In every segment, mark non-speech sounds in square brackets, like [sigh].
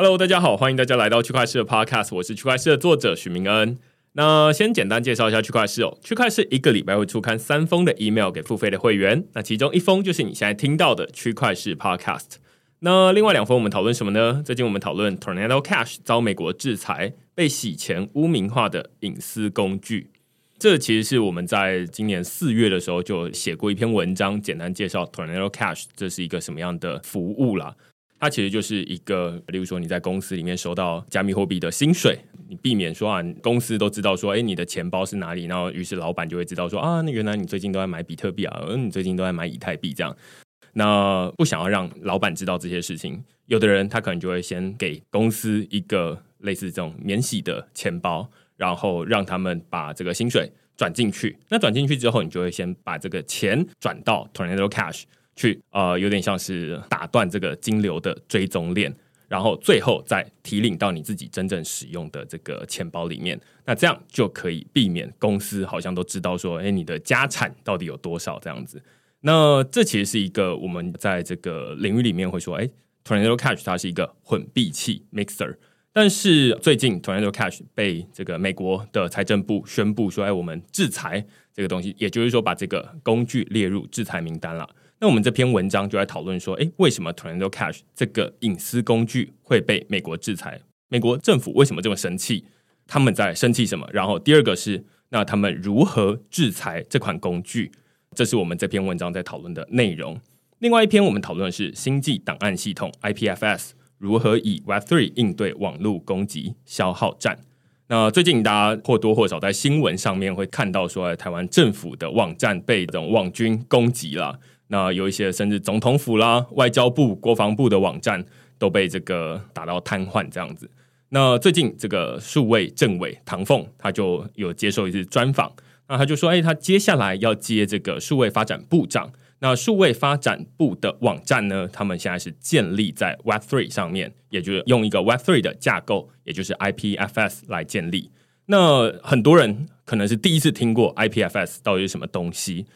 Hello，大家好，欢迎大家来到区块势的 Podcast，我是区块势的作者许明恩。那先简单介绍一下区块势哦，区块势一个礼拜会出刊三封的 email 给付费的会员，那其中一封就是你现在听到的区块势 Podcast。那另外两封我们讨论什么呢？最近我们讨论 Tornado Cash 遭美国制裁，被洗钱污名化的隐私工具。这其实是我们在今年四月的时候就写过一篇文章，简单介绍 Tornado Cash 这是一个什么样的服务啦。它其实就是一个，例如说你在公司里面收到加密货币的薪水，你避免说啊，公司都知道说，哎，你的钱包是哪里，然后于是老板就会知道说啊，那原来你最近都在买比特币啊，嗯，你最近都在买以太币这样。那不想要让老板知道这些事情，有的人他可能就会先给公司一个类似这种免洗的钱包，然后让他们把这个薪水转进去。那转进去之后，你就会先把这个钱转到 Tornado Cash。去呃，有点像是打断这个金流的追踪链，然后最后再提领到你自己真正使用的这个钱包里面。那这样就可以避免公司好像都知道说，哎，你的家产到底有多少这样子。那这其实是一个我们在这个领域里面会说，哎，Tornado Cash 它是一个混币器 mixer。但是最近 Tornado Cash 被这个美国的财政部宣布说，哎，我们制裁这个东西，也就是说把这个工具列入制裁名单了。那我们这篇文章就在讨论说，诶，为什么 Tornado Cash 这个隐私工具会被美国制裁？美国政府为什么这么生气？他们在生气什么？然后第二个是，那他们如何制裁这款工具？这是我们这篇文章在讨论的内容。另外一篇我们讨论的是星际档案系统 IPFS 如何以 Web3 应对网络攻击消耗战。那最近大家或多或少在新闻上面会看到说，台湾政府的网站被这种网军攻击了。那有一些甚至总统府啦、外交部、国防部的网站都被这个打到瘫痪这样子。那最近这个数位政委唐凤他就有接受一次专访，那他就说：“哎，他接下来要接这个数位发展部长。那数位发展部的网站呢，他们现在是建立在 Web Three 上面，也就是用一个 Web Three 的架构，也就是 IPFS 来建立。那很多人可能是第一次听过 IPFS 到底是什么东西。”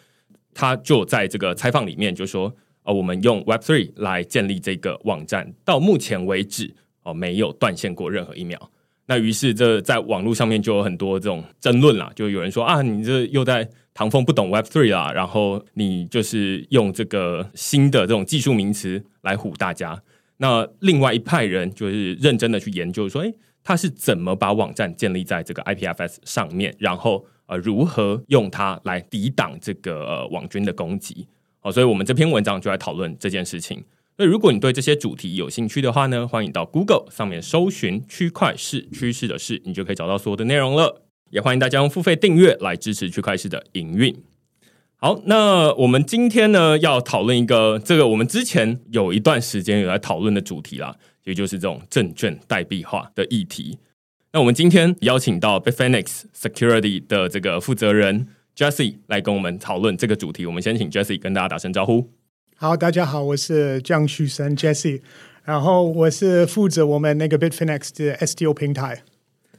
他就在这个采访里面就说：“哦，我们用 Web Three 来建立这个网站，到目前为止哦，没有断线过任何一秒。那于是这在网络上面就有很多这种争论啦，就有人说啊，你这又在唐风不懂 Web Three 啦，然后你就是用这个新的这种技术名词来唬大家。那另外一派人就是认真的去研究说，诶，他是怎么把网站建立在这个 IPFS 上面，然后。”呃，如何用它来抵挡这个呃网军的攻击？好，所以我们这篇文章就来讨论这件事情。那，如果你对这些主题有兴趣的话呢，欢迎到 Google 上面搜寻“区块势趋势的事”，你就可以找到所有的内容了。也欢迎大家用付费订阅来支持区块势的营运。好，那我们今天呢要讨论一个这个我们之前有一段时间有来讨论的主题啦，也就是这种证券代币化的议题。那我们今天邀请到 Bitfinex Security 的这个负责人 Jesse 来跟我们讨论这个主题。我们先请 Jesse 跟大家打声招呼。好，大家好，我是江旭生 Jesse，然后我是负责我们那个 Bitfinex 的 STO 平台。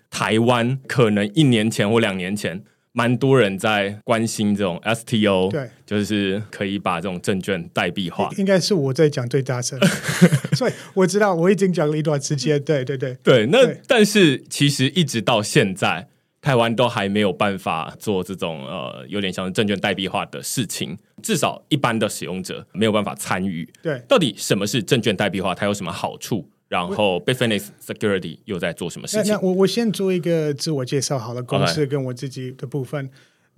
台湾可能一年前或两年前。蛮多人在关心这种 STO，对，就是可以把这种证券代币化。应该是我在讲最大声，[laughs] 所以我知道我已经讲了一段时间。[laughs] 对对对对，那但是其实一直到现在，台湾都还没有办法做这种呃，有点像证券代币化的事情，至少一般的使用者没有办法参与。对，到底什么是证券代币化？它有什么好处？然后 Bitfinex Security 又在做什么事情？我我先做一个自我介绍好了，公司跟我自己的部分。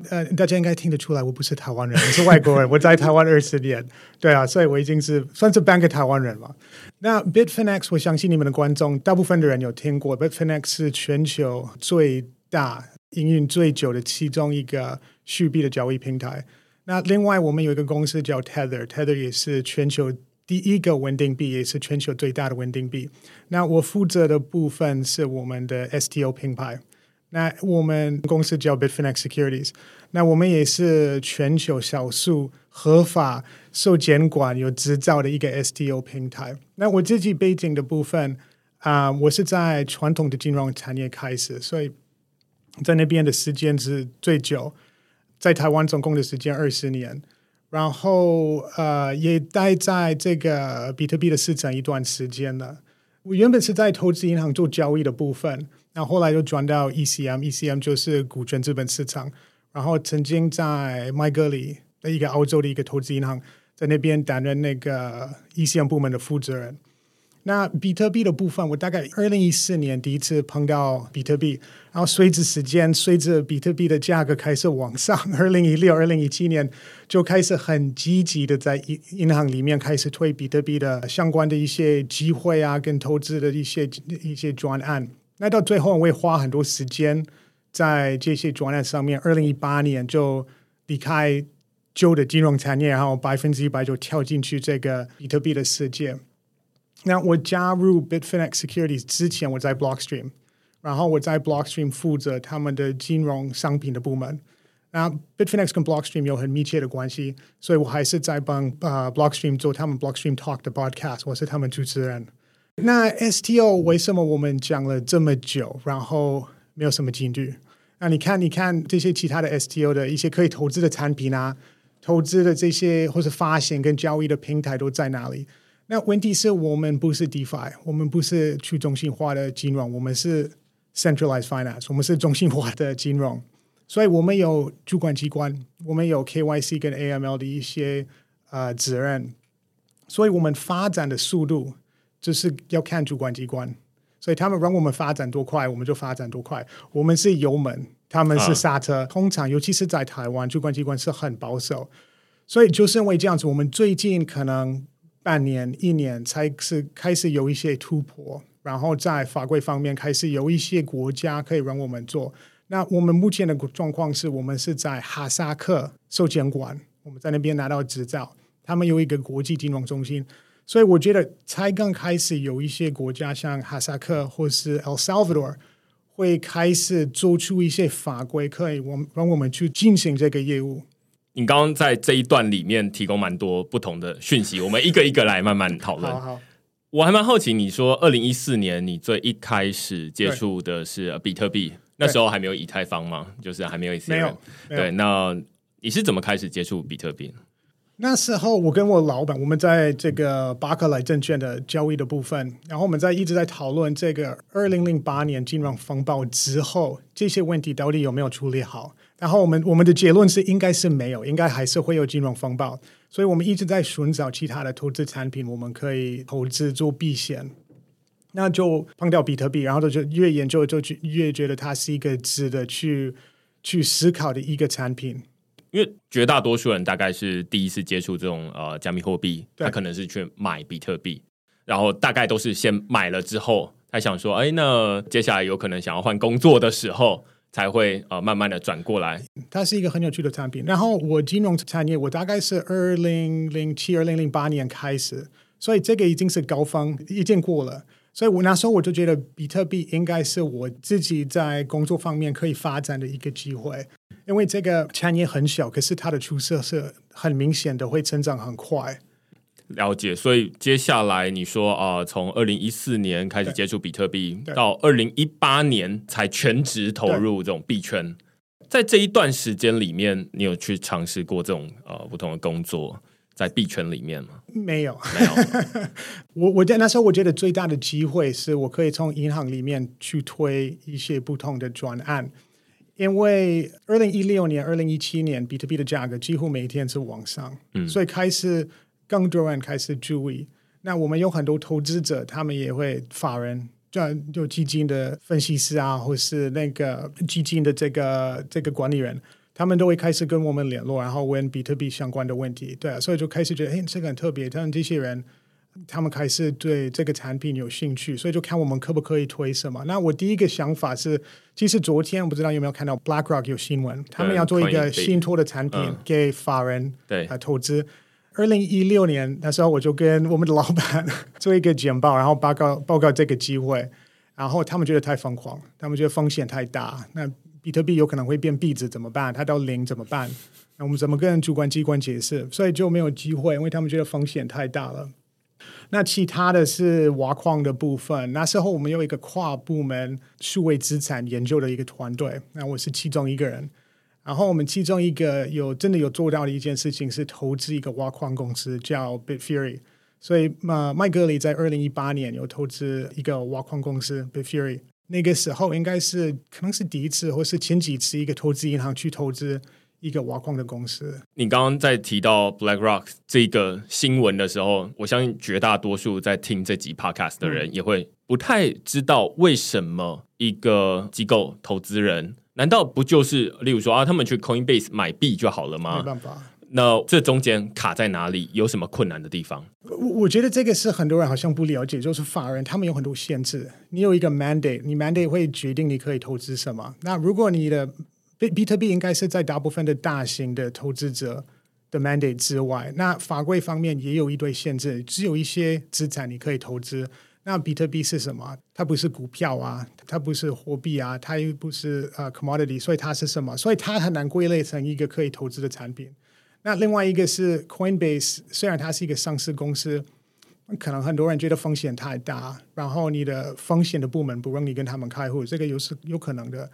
呃，大家应该听得出来，我不是台湾人，我是外国人。我在台湾二十年，[laughs] 对啊，所以我已经是算是半个台湾人了。那 Bitfinex，我相信你们的观众大部分的人有听过，Bitfinex 是全球最大、营运最久的其中一个虚币的交易平台。那另外，我们有一个公司叫 Tether，Tether 也是全球第一个稳定币，也是全球最大的稳定币。那我负责的部分是我们的 STO 品牌。那我们公司叫 Bitfinex Securities，那我们也是全球少数合法受监管有执照的一个 STO 平台。那我自己背景的部分啊、我是在传统的金融产业开始，所以在那边的时间是最久，在台湾总共的时间二十年，然后呃也待在这个比特币的市场一段时间了。我原本是在投资银行做交易的部分。然后后来就转到 ECM，ECM 就是股权资本市场。然后曾经在麦格里的一个澳洲的一个投资银行，在那边担任那个 ECM 部门的负责人。那比特币的部分，我大概二零一四年第一次碰到比特币，然后随着时间，随着比特币的价格开始往上，二零一六、二零一七年就开始很积极的在银银行里面开始推比特币的相关的一些机会啊，跟投资的一些一些专案。那到最后，我会花很多时间在这些专案上面。二零一八年就离开旧的金融产业，然后百分之一百就跳进去这个比特币的世界。那我加入 Bitfinex Securities 之前，我在 Blockstream，然后我在 Blockstream 负责他们的金融商品的部门。那 Bitfinex 跟 Blockstream 有很密切的关系，所以我还是在帮呃、Blockstream 做他们 Blockstream Talk 的 broadcast，我是他们主持人。那 STO 为什么我们讲了这么久，然后没有什么进度？那你看，你看这些其他的 STO 的一些可以投资的产品啊，投资的这些或是发行跟交易的平台都在哪里？那问题是我们不是 DeFi，我们不是去中心化的金融，我们是 Centralized Finance，我们是中心化的金融，所以我们有主管机关，我们有 KYC 跟 AML 的一些呃责任，所以我们发展的速度。就是要看主管机关，所以他们让我们发展多快，我们就发展多快。我们是油门，他们是刹车。啊、通常，尤其是在台湾，主管机关是很保守，所以就是因为这样子，我们最近可能半年、一年才是开始有一些突破，然后在法规方面开始有一些国家可以让我们做。那我们目前的状况是我们是在哈萨克受监管，我们在那边拿到执照，他们有一个国际金融中心。所以我觉得才刚开始有一些国家，像哈萨克或是 El Salvador，会开始做出一些法规，可以我让我们去进行这个业务。你刚刚在这一段里面提供蛮多不同的讯息，我们一个一个来慢慢讨论。好，好，我还蛮好奇，你说二零一四年你最一开始接触的是比特币，那时候还没有以太坊吗？就是还没有一些没有。对，那你是怎么开始接触比特币？那时候，我跟我老板，我们在这个巴克莱证券的交易的部分，然后我们在一直在讨论这个二零零八年金融风暴之后这些问题到底有没有处理好。然后我们我们的结论是应该是没有，应该还是会有金融风暴。所以我们一直在寻找其他的投资产品，我们可以投资做避险。那就碰掉比特币，然后就越研究就越觉得它是一个值得去去思考的一个产品。因为绝大多数人大概是第一次接触这种呃加密货币，他可能是去买比特币，然后大概都是先买了之后，他想说，哎，那接下来有可能想要换工作的时候，才会呃慢慢的转过来。它是一个很有趣的产品。然后我金融产业，我大概是二零零七、二零零八年开始，所以这个已经是高峰，已经过了。所以我那时候我就觉得比特币应该是我自己在工作方面可以发展的一个机会，因为这个产业很小，可是它的出色是很明显的，会成长很快。了解，所以接下来你说啊、呃，从二零一四年开始接触比特币，到二零一八年才全职投入这种币圈，在这一段时间里面，你有去尝试过这种呃不同的工作？在币圈里面吗？没有，没有。[laughs] 我我在那时候，我觉得最大的机会是我可以从银行里面去推一些不同的专案，因为二零一六年、二零一七年，比特币的价格几乎每天是往上，嗯，所以开始更多人开始注意。那我们有很多投资者，他们也会法人，就就基金的分析师啊，或是那个基金的这个这个管理人，他们都会开始跟我们联络，然后问比特币相关的问题。对啊，所以就开始觉得，哎，这个很特别。他们这些人，他们开始对这个产品有兴趣，所以就看我们可不可以推什么。那我第一个想法是，其实昨天我不知道有没有看到 BlackRock 有新闻，他们要做一个信托的产品给法人对啊投资。二零一六年那时候，我就跟我们的老板做一个简报，然后报告报告这个机会，然后他们觉得太疯狂，他们觉得风险太大。那比特币有可能会变币值怎么办？它到零怎么办？那我们怎么跟主管机关解释？所以就没有机会，因为他们觉得风险太大了。那其他的是挖矿的部分，那时候我们有一个跨部门数位资产研究的一个团队，那我是其中一个人。然后我们其中一个有真的有做到的一件事情是投资一个挖矿公司叫 Bitfury，所以呃麦格里在二零一八年有投资一个挖矿公司 Bitfury，那个时候应该是可能是第一次或是前几次一个投资银行去投资一个挖矿的公司。你刚刚在提到 BlackRock 这个新闻的时候，我相信绝大多数在听这集 Podcast 的人也会不太知道为什么一个机构投资人。难道不就是，例如说啊，他们去 Coinbase 买币就好了吗？没办法。那这中间卡在哪里？有什么困难的地方？我我觉得这个是很多人好像不了解，就是法人他们有很多限制。你有一个 mandate，你 mandate 会决定你可以投资什么。那如果你的比比特币应该是在大部分的大型的投资者的 mandate 之外，那法规方面也有一堆限制，只有一些资产你可以投资。那比特币是什么？它不是股票啊，它不是货币啊，它又不是呃 commodity，所以它是什么？所以它很难归类成一个可以投资的产品。那另外一个是 Coinbase，虽然它是一个上市公司，可能很多人觉得风险太大，然后你的风险的部门不让你跟他们开户，这个有是有可能的。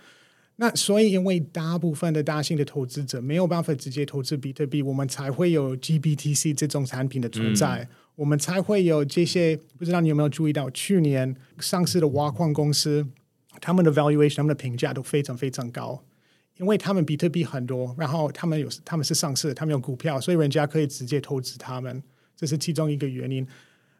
那所以因为大部分的大型的投资者没有办法直接投资比特币，我们才会有 GBTC 这种产品的存在。我们才会有这些，不知道你有没有注意到，去年上市的挖矿公司，他们的 valuation、他们的评价都非常非常高，因为他们比特币很多，然后他们有他们是上市，他们有股票，所以人家可以直接投资他们，这是其中一个原因。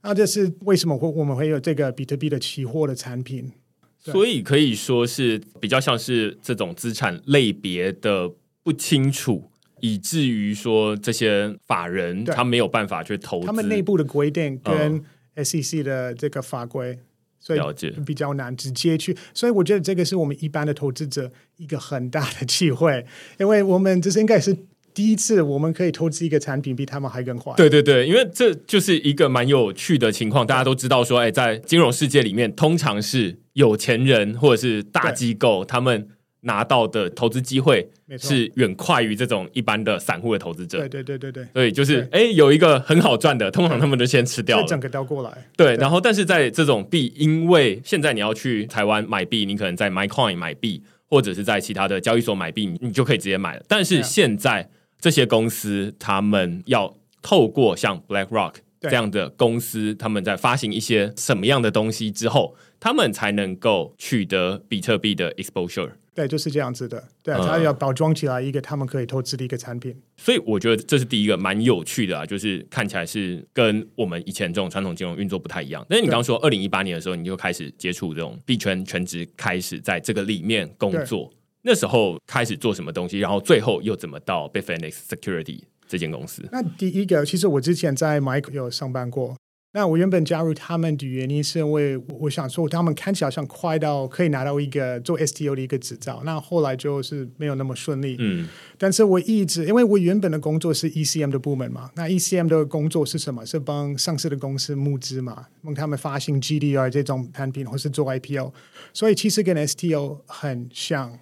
那这是为什么会我们会有这个比特币的期货的产品？所以可以说是比较像是这种资产类别的不清楚。以至于说这些法人他没有办法去投资，他们内部的规定跟 SEC 的这个法规，所以比较难直接去。所以我觉得这个是我们一般的投资者一个很大的机会，[laughs] 因为我们这是应该是第一次我们可以投资一个产品比他们还更快。对对对，因为这就是一个蛮有趣的情况。大家都知道说，哎，在金融世界里面，通常是有钱人或者是大机构他们。拿到的投资机会是远快于这种一般的散户的投资者。对对对对对，所以就是哎，有一个很好赚的，通常他们都先吃掉了，整个调过来。对，对，然后但是在这种币，因为现在你要去台湾买币，你可能在 MyCoin 买币，或者是在其他的交易所买币，你就可以直接买了。但是现在这些公司，他们要透过像 BlackRock 这样的公司，他们在发行一些什么样的东西之后，他们才能够取得比特币的 exposure。对，就是这样子的。对，他要包装起来一个他们可以投资的一个产品。嗯，所以我觉得这是第一个蛮有趣的啊，就是看起来是跟我们以前这种传统金融运作不太一样。但是你刚刚说二零一八年的时候，你就开始接触这种币圈全职，开始在这个里面工作。那时候开始做什么东西，然后最后又怎么到 Bitfinex Security 这间公司？那第一个，其实我之前在 Mike 有上班过。那我原本加入他们的原因是因为我想说他们看起来好像快到可以拿到一个做 STO 的一个执照，那后来就是没有那么顺利。嗯，但是我一直因为我原本的工作是 ECM 的部门嘛，那 ECM 的工作是什么？是帮上市的公司募资嘛，帮他们发行 GDR 这种产品，或是做 IPO，所以其实跟 STO 很像。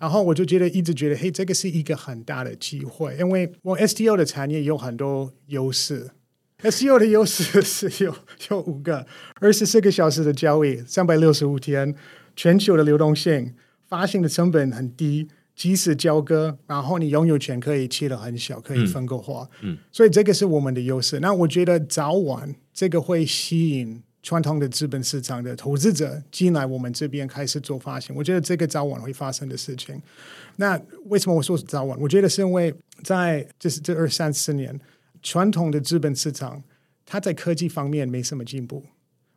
然后我就觉得一直觉得，嘿，这个是一个很大的机会，因为我 STO 的产业有很多优势。STO 的优势是有有五个，二十四个小时的交易，三百六十五天，全球的流动性，发行的成本很低，即时交割，然后你拥有权可以切得很小，可以分割化。嗯，嗯，所以这个是我们的优势。那我觉得早晚这个会吸引传统的资本市场的投资者进来我们这边开始做发行。我觉得这个早晚会发生的事情。那为什么我说是早晚？我觉得是因为在就是这二三十年。传统的资本市场，它在科技方面没什么进步。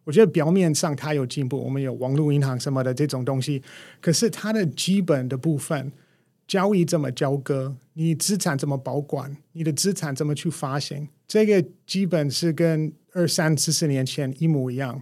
我觉得表面上它有进步，我们有网络银行什么的这种东西，可是它的基本的部分，交易怎么交割，你资产怎么保管，你的资产怎么去发行，这个基本是跟二三四十年前一模一样。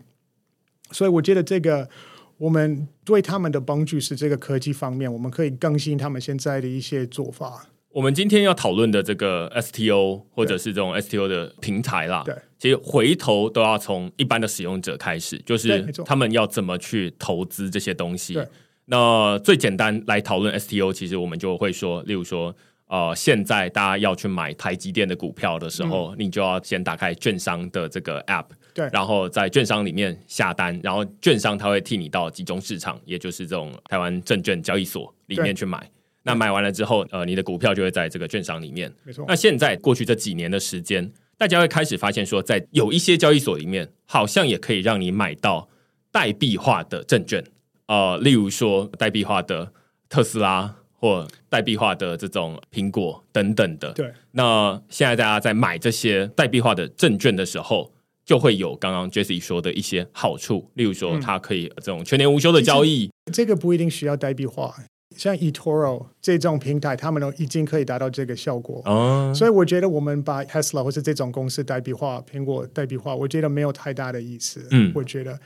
所以我觉得这个我们对他们的帮助是这个科技方面，我们可以更新他们现在的一些做法。我们今天要讨论的这个 STO 或者是这种 STO 的平台啦，对，其实回头都要从一般的使用者开始，就是他们要怎么去投资这些东西。那最简单来讨论 STO，其实我们就会说，例如说，呃，现在大家要去买台积电的股票的时候，嗯、你就要先打开券商的这个 App，对，然后在券商里面下单，然后券商他会替你到集中市场，也就是这种台湾证券交易所里面去买。那买完了之后，呃，你的股票就会在这个券商里面。没错。那现在过去这几年的时间，大家会开始发现说，在有一些交易所里面，好像也可以让你买到代币化的证券。呃，例如说代币化的特斯拉或代币化的这种苹果等等的。对。那现在大家在买这些代币化的证券的时候，就会有刚刚 Jesse 说的一些好处，例如说它可以这种全年无休的交易。这个不一定需要代币化。像 eToro 这种平台，他们都已经可以达到这个效果。哦，所以我觉得我们把 Tesla 或是这种公司代币化，苹果代币化，我觉得没有太大的意思。嗯，我觉得，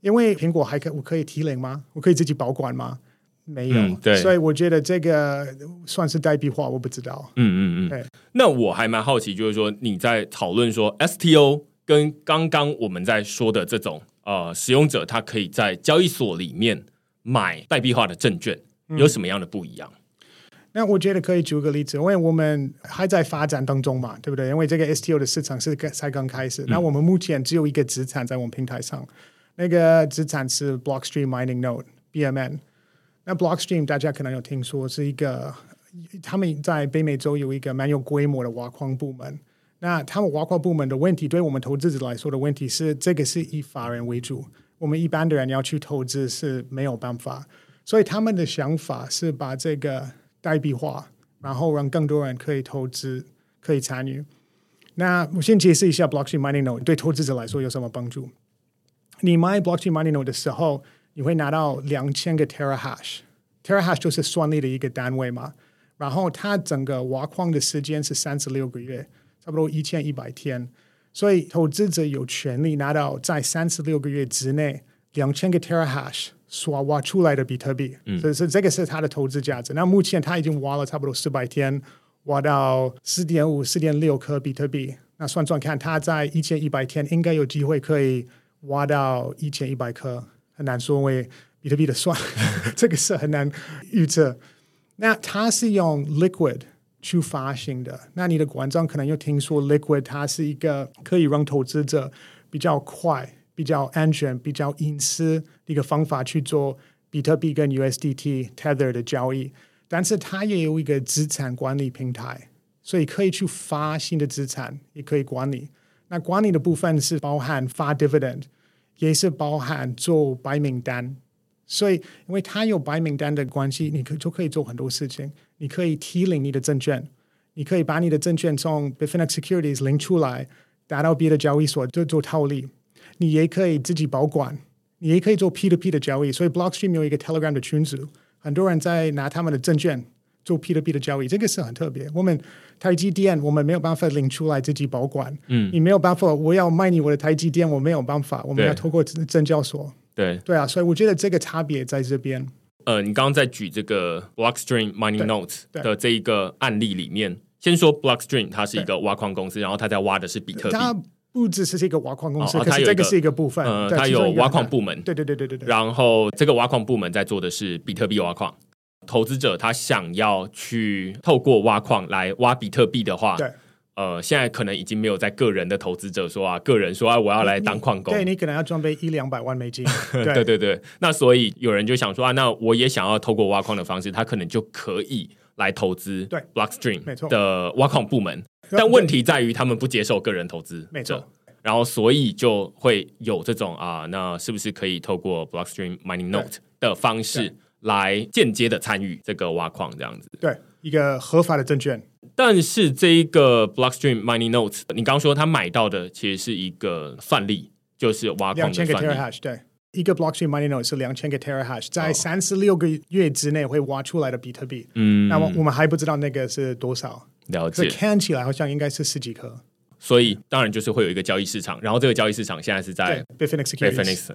因为苹果还可我可以提领吗？我可以自己保管吗？没有。嗯，对。所以我觉得这个算是代币化，我不知道。嗯嗯嗯。对。那我还蛮好奇，就是说你在讨论说 STO 跟刚刚我们在说的这种呃使用者，他可以在交易所里面买代币化的证券。有什么样的不一样？嗯，那我觉得可以举个例子，因为我们还在发展当中嘛，对不对？因为这个 STO 的市场是才刚开始。嗯。那我们目前只有一个资产在我们平台上，那个资产是 Blockstream Mining Node（BMN）。那 Blockstream 大家可能有听说，是一个他们在北美洲有一个蛮有规模的挖矿部门。那他们挖矿部门的问题，对我们投资者来说的问题是，这个是以法人为主，我们一般的人要去投资是没有办法。所以他们的想法是把这个代币化，然后让更多人可以投资、可以参与。那我先解释一下 Blockchain Mining Node 对投资者来说有什么帮助。你买 Blockchain Mining Node 的时候，你会拿到两千个 Terahash，Terahash 就是算力的一个单位嘛。然后它整个挖矿的时间是三十六个月，差不多一千一百天。所以投资者有权利拿到在三十六个月之内两千个 Terahash。刷挖出来的比特币，嗯，所以是这个是它的投资价值。那目前它已经挖了差不多四百天，挖到四点五、四点六颗比特币。那算算看，它在一千一百天应该有机会可以挖到一千一百颗，很难说，因为比特币的算 [laughs] 这个是很难预测。那它是用 Liquid 去发行的。那你的观众可能又听说 Liquid，它是一个可以让投资者比较快。比较安全、比较隐私的一个方法去做比特币跟 USDT Tether 的交易，但是它也有一个资产管理平台，所以可以去发新的资产，也可以管理。那管理的部分是包含发 dividend，也是包含做白名单。所以，因为它有白名单的关系，你可就可以做很多事情。你可以提领你的证券，你可以把你的证券从 Bitfinex Securities 领出来，打到别的交易所就做套利。你也可以自己保管，你也可以做 P to P 的交易。所以 Blockstream 有一个 Telegram 的群组，很多人在拿他们的证券做 P to P 的交易，这个是很特别。我们台积电，我们没有办法领出来自己保管。嗯，你没有办法，我要卖你我的台积电，我没有办法，我们要透过证交所。对对啊，所以我觉得这个差别在这边。呃，你刚刚在举这个 Blockstream Money Notes 的这一个案例里面，先说 Blockstream 它是一个挖矿公司，然后它在挖的是比特币。不只是一个挖矿公司，哦、可是这个是一个部分。呃，它有挖矿部门。对对对对对对。然后这个挖矿部门在做的是比特币挖矿。投资者他想要去透过挖矿来挖比特币的话，对。呃，现在可能已经没有在个人的投资者说啊，个人说啊，我要来当矿工。对，你可能要装备一两百万美金。[laughs] 对，对对对。那所以有人就想说啊，那我也想要透过挖矿的方式，他可能就可以来投资。对，Blockstream 的挖矿部门。但问题在于，他们不接受个人投资，没错。然后，所以就会有这种啊，那是不是可以透过 Blockstream Mining Note 的方式来间接的参与这个挖矿这样子？对，一个合法的证券。但是这一个 Blockstream Mining Notes，你刚刚说他买到的其实是一个算力，就是挖矿的算力。两千个 Terahash，对，一个 Blockstream Mining Notes 是两千个 Terahash，在三十六个月之内会挖出来的比特币。嗯，那么我们还不知道那个是多少。了解。看起来好像应该是十几颗。所以当然就是会有一个交易市场，然后这个交易市场现在是在 Bitfinex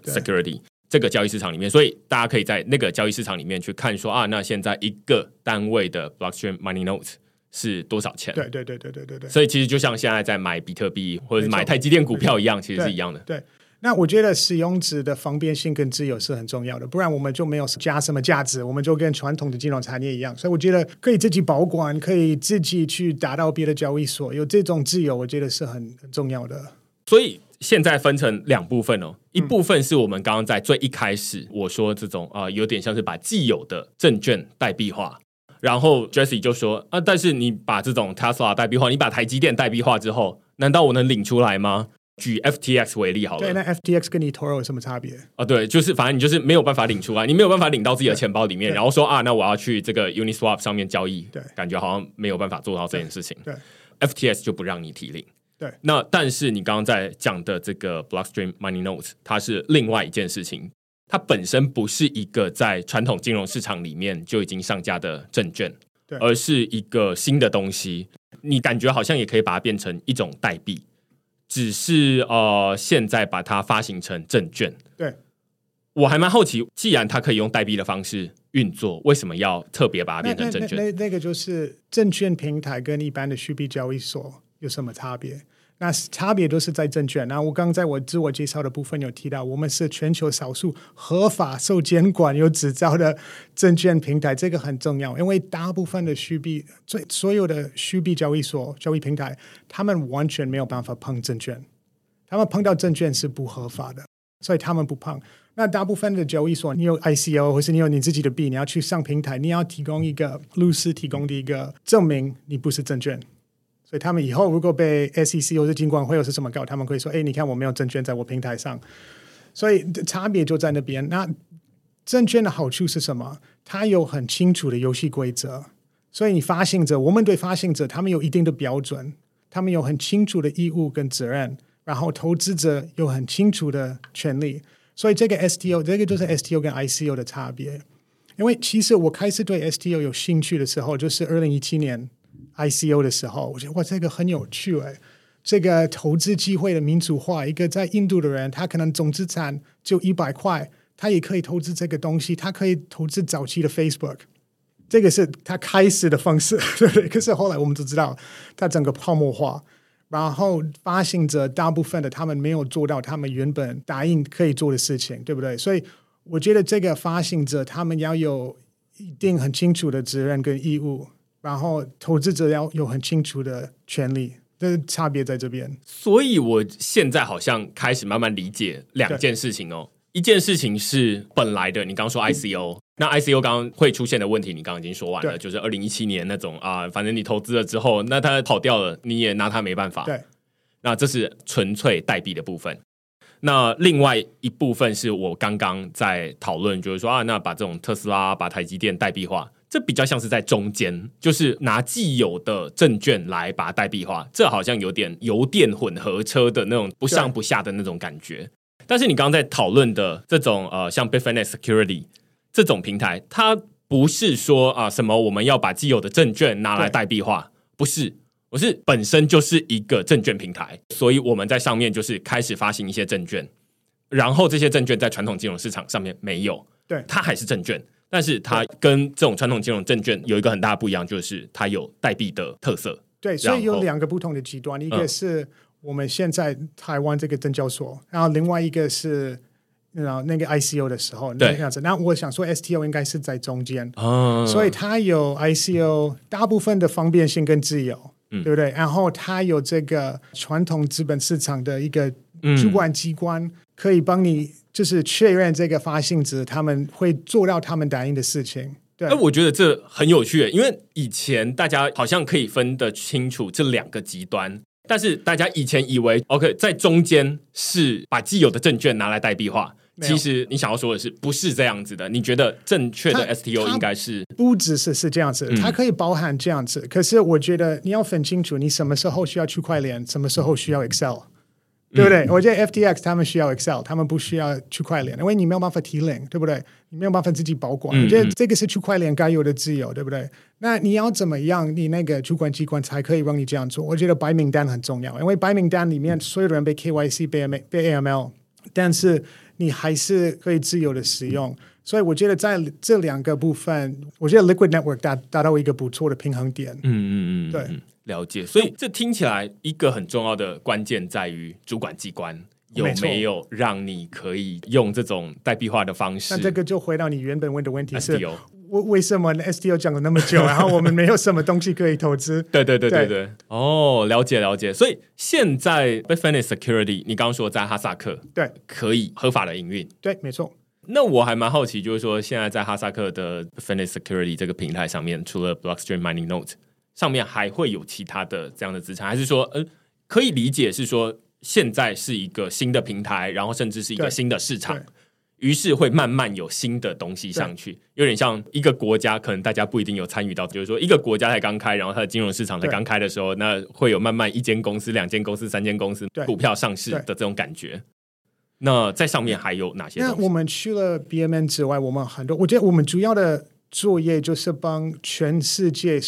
Security 这个交易市场里面，所以大家可以在那个交易市场里面去看说啊，那现在一个单位的 Blockstream Mining Notes 是多少钱？对对对对对对对。所以其实就像现在在买比特币或者是买台积电股票一样，其实是一样的。对。那我觉得使用者的方便性跟自由是很重要的，不然我们就没有加什么价值，我们就跟传统的金融产业一样。所以我觉得可以自己保管，可以自己去打到别的交易所，有这种自由，我觉得是很重要的。所以现在分成两部分哦，一部分是我们刚刚在最一开始我说这种啊、有点像是把既有的证券代币化，然后 Jesse 就说啊，但是你把这种 Tesla 代币化，你把台积电代币化之后，难道我能领出来吗？举 FTX 为例好了，对，那 FTX 跟你 eToro 有什么差别？啊，对，就是反正你就是没有办法领出来，你没有办法领到自己的钱包里面，然后说啊，那我要去这个 Uniswap 上面交易，对，感觉好像没有办法做到这件事情。对，对，FTX 就不让你提领。对，那但是你刚刚在讲的这个 Blockstream Mining Notes，它是另外一件事情，它本身不是一个在传统金融市场里面就已经上架的证券，对，而是一个新的东西，你感觉好像也可以把它变成一种代币。只是呃，现在把它发行成证券。对，我还蛮好奇，既然它可以用代币的方式运作，为什么要特别把它变成证券？那那，那，那个就是证券平台跟一般的虚币交易所有什么差别？那差别都是在证券。那我刚在我自我介绍的部分有提到，我们是全球少数合法受监管有执照的证券平台，这个很重要。因为大部分的虚币，最所有的虚币交易所、交易平台，他们完全没有办法碰证券，他们碰到证券是不合法的，所以他们不碰。那大部分的交易所，你有 ICO 或是你有你自己的币，你要去上平台，你要提供一个律师提供的一个证明，你不是证券。所以他们以后如果被 SEC 或者金管会或是什么告，他们可以说：“哎，你看我没有证券在我平台上。”所以差别就在那边。那证券的好处是什么？它有很清楚的游戏规则。所以你发行者，我们对发行者，他们有一定的标准，他们有很清楚的义务跟责任。然后投资者有很清楚的权利。所以这个 STO，这个就是 STO 跟 ICO 的差别。因为其实我开始对 STO 有兴趣的时候，就是二零一七年。ICO 的时候，我觉得哇，这个很有趣哎！这个投资机会的民主化，一个在印度的人，他可能总资产就一百块，他也可以投资这个东西，他可以投资早期的 Facebook，这个是他开始的方式，对不对？可是后来我们都知道，他整个泡沫化，然后发行者大部分的他们没有做到他们原本答应可以做的事情，对不对？所以我觉得这个发行者他们要有一定很清楚的责任跟义务。然后投资者要有很清楚的权利，这是差别在这边。所以我现在好像开始慢慢理解两件事情哦。一件事情是本来的，你刚刚说 ICO，嗯，那 ICO 刚刚会出现的问题，你刚刚已经说完了，就是二零一七年那种啊，反正你投资了之后，那它跑掉了，你也拿它没办法。对，那这是纯粹代币的部分。那另外一部分是我刚刚在讨论，就是说啊，那把这种特斯拉、把台积电代币化。这比较像是在中间，就是拿既有的证券来把它代币化，这好像有点油电混合车的那种不上不下的那种感觉。但是你刚刚在讨论的这种呃，像 Bitfinex Security 这种平台，它不是说啊、呃、什么我们要把既有的证券拿来代币化，不是，我是本身就是一个证券平台，所以我们在上面就是开始发行一些证券，然后这些证券在传统金融市场上面没有，对，它还是证券。但是它跟这种传统金融证券有一个很大的不一样，就是它有代币的特色。对，所以有两个不同的极端，一个是我们现在台湾这个证交所，嗯、然后另外一个是然后那个 ICO 的时候那个样子。那我想说，STO 应该是在中间，哦、所以它有 ICO 大部分的方便性跟自由，嗯、对不对？然后它有这个传统资本市场的一个主管机关可以帮你。就是确认这个发信者他们会做到他们答应的事情。对，那我觉得这很有趣，因为以前大家好像可以分得清楚这两个极端，但是大家以前以为，OK，在中间是把既有的证券拿来代币化，其实你想要说的是，不是这样子的？你觉得正确的 STO 应该是不只是是这样子，它可以包含这样子。嗯、可是我觉得你要分清楚，你什么时候需要区块链，什么时候需要 Excel，对不对？嗯、我觉得 FTX 他们需要 Excel，他们不需要区块链，因为你没有办法提领，对不对？你没有办法自己保管。嗯、我觉得这个是区块链该有的自由，对不对？那你要怎么样，你那个主管机关才可以让你这样做？我觉得白名单很重要，因为白名单里面所有的人被 KYC 被 AM 被 AML，但是。你还是可以自由的使用，所以我觉得在这两个部分，我觉得 Liquid Network 达达到一个不错的平衡点。嗯嗯嗯，对，了解。所以这听起来一个很重要的关键在于主管机关有没有让你可以用这种代币化的方式。那这个就回到你原本问的问题是。为为什么 STO 讲了那么久，[laughs] 然后我们没有什么东西可以投资？对对对对对。哦，了解了解。所以现在 Bitfinex Security，你刚刚说在哈萨克，对，可以合法的营运。对，没错。那我还蛮好奇，就是说现在在哈萨克的 Bitfinex Security 这个平台上面，除了 Blockstream Mining Node 上面，还会有其他的这样的资产，还是说，呃，可以理解是说现在是一个新的平台，然后甚至是一个新的市场。于是会慢慢有新的东西上去，有点像一个国家，可能大家不一定有参与到，就是说一个国家才刚开，然后它的金融市场才刚开的时候，那会有慢慢一间公司、两间公司、三间公司股票上市的这种感觉。那在上面还有哪些？那我们去了 BMN 之外，我们很多，我觉得我们主要的作业就是帮全世界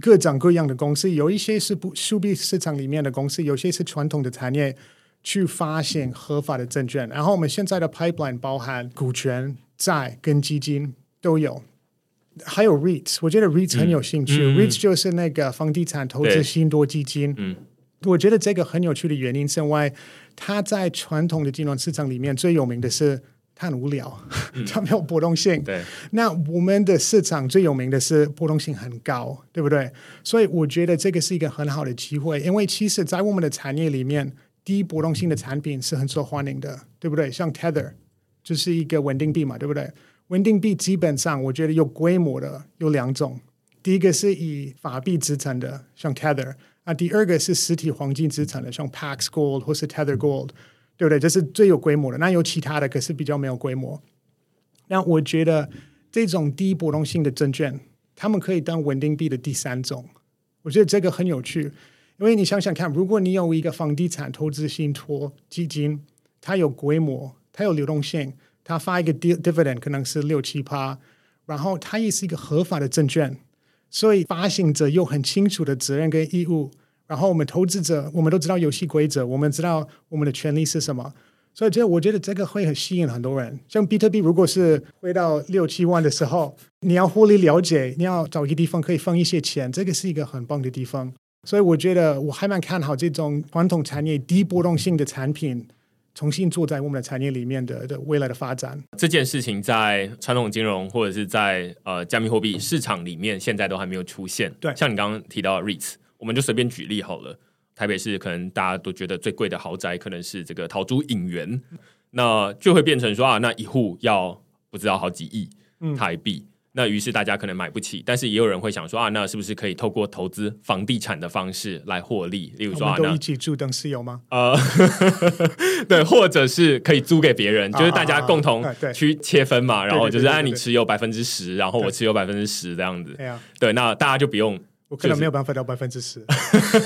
各种各样的公司，有一些是不数币市场里面的公司，有些是传统的产业。去发行合法的证券，然后我们现在的 pipeline 包含股权、债跟基金都有，还有 REITs。我觉得 REITs 很有兴趣、嗯嗯、，REITs 就是那个房地产投资信托基金。嗯，我觉得这个很有趣的原因是因为它在传统的金融市场里面最有名的是它很无聊，嗯、它没有波动性。对，那我们的市场最有名的是波动性很高，对不对？所以我觉得这个是一个很好的机会，因为其实，在我们的产业里面。低波动性的产品是很受欢迎的，对不对？像 Tether 就是一个稳定币嘛，对不对？稳定币基本上我觉得有规模的有两种，第一个是以法币支撑的，像 Tether 啊；第二个是实体黄金支撑的，像 Pax Gold 或是 Tether Gold，对不对？这是最有规模的。那有其他的，可是比较没有规模。那我觉得这种低波动性的证券，他们可以当稳定币的第三种。我觉得这个很有趣。因为你想想看，如果你有一个房地产投资信托基金，它有规模，它有流动性，它发一个 dividend 可能是六七趴，然后它也是一个合法的证券，所以发行者有很清楚的责任跟义务，然后我们投资者我们都知道游戏规则，我们知道我们的权利是什么，所以这我觉得这个会很吸引很多人。像比特币，如果是回到六七万的时候，你要获利了解，你要找一个地方可以放一些钱，这个是一个很棒的地方。所以我觉得我还蛮看好这种传统产业低波动性的产品重新做在我们的产业里面的的未来的发展。这件事情在传统金融或者是在呃加密货币市场里面，现在都还没有出现。对，像你刚刚提到的 REITs，我们就随便举例好了。台北市可能大家都觉得最贵的豪宅可能是这个陶朱影园，那就会变成说啊，那一户要不知道好几亿台币。嗯那于是大家可能买不起，但是也有人会想说啊，那是不是可以透过投资房地产的方式来获利？例如说，啊，那一起住等室友吗？呃，[laughs] 对，或者是可以租给别人，就是大家共同去切分嘛，然后就是按你持有百分之十，然后我持有百分之十这样子。对，那大家就不用，我可能没有办法到百分之十。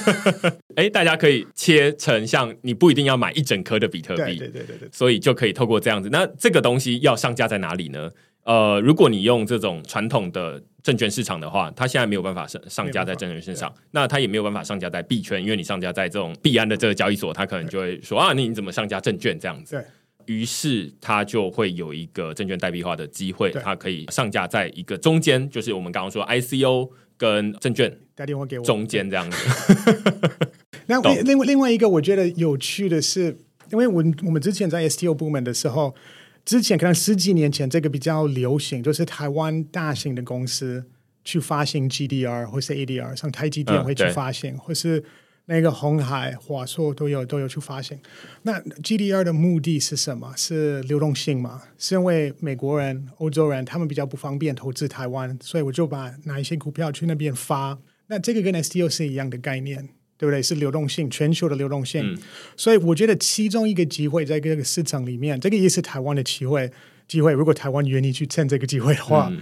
[laughs] 哎，大家可以切成像你不一定要买一整颗的比特币，对对对对，所以就可以透过这样子。那这个东西要上架在哪里呢？呃，如果你用这种传统的证券市场的话，它现在没有办法上上架在证券市场，那它也没有办法上架在币圈，因为你上架在这种币安的这个交易所，它可能就会说啊，你怎么上架证券这样子？对，于是它就会有一个证券代币化的机会，它可以上架在一个中间，就是我们刚刚说 ICO 跟证券打电话给我中间这样子。[laughs] 那另外另外一个我觉得有趣的是，因为我我们之前在 STO 部门的时候。之前可能十几年前，这个比较流行，就是台湾大型的公司去发行 GDR 或是 ADR，像台积电会去发行，嗯、或是那个红海、华硕都有都有去发行。那 GDR 的目的是什么？是流动性嘛？是因为美国人、欧洲人他们比较不方便投资台湾，所以我就把哪一些股票去那边发。那这个跟 STO 是一样的概念。对不对？是流动性，全球的流动性。嗯、所以我觉得其中一个机会在这个市场里面，这个也是台湾的机会。机会，如果台湾愿意去趁这个机会的话，嗯、